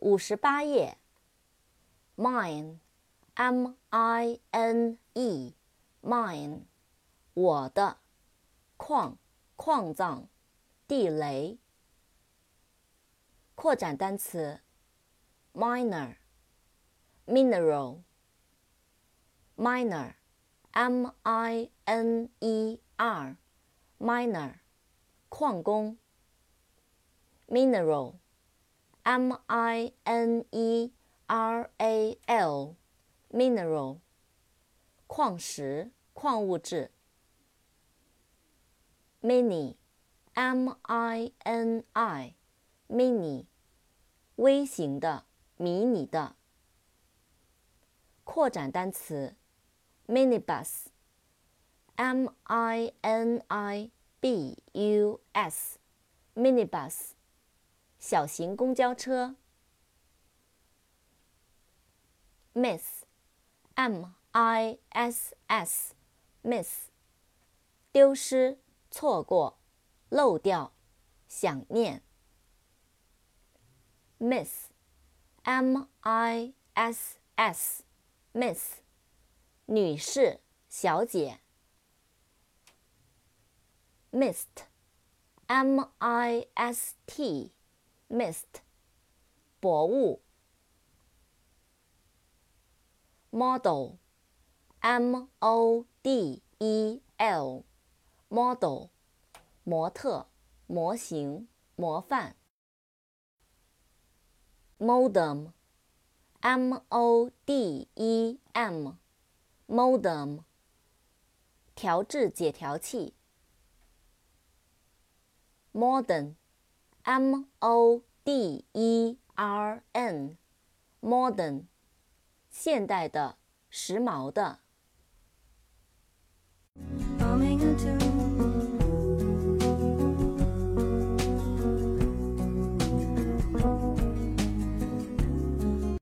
五十八页。mine，m-i-n-e，mine，我的。矿，矿藏，地雷。扩展单词：minor，mineral，m-i-n-e-r，minor，矿工，mineral。mineral，m-i-n-e-r-a-l，mineral，矿石、矿物质。mini，m-i-n-i，mini，微型的、迷你的。扩展单词：minibus，m-i-n-i-b-u-s，minibus，小型公交车。miss，m-i-s-s，miss，丢失。错过，漏掉，想念。Miss，M-I-S-S，Miss，女士，小姐。Mist，M-I-S-T mist，薄雾。model，m o d e l，model，模特、模型、模范。modem，m-o-d-e-m，modem，调制解调器。modern M O D E R N，modern，现代的、时髦的。